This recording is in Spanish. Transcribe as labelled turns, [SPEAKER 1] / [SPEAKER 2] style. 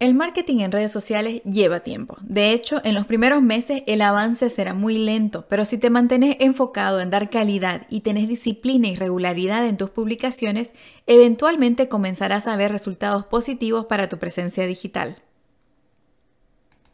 [SPEAKER 1] El marketing en redes sociales lleva tiempo. De hecho, en los primeros meses el avance será muy lento, pero si te mantienes enfocado en dar calidad y tenés disciplina y regularidad en tus publicaciones, eventualmente comenzarás a ver resultados positivos para tu presencia digital.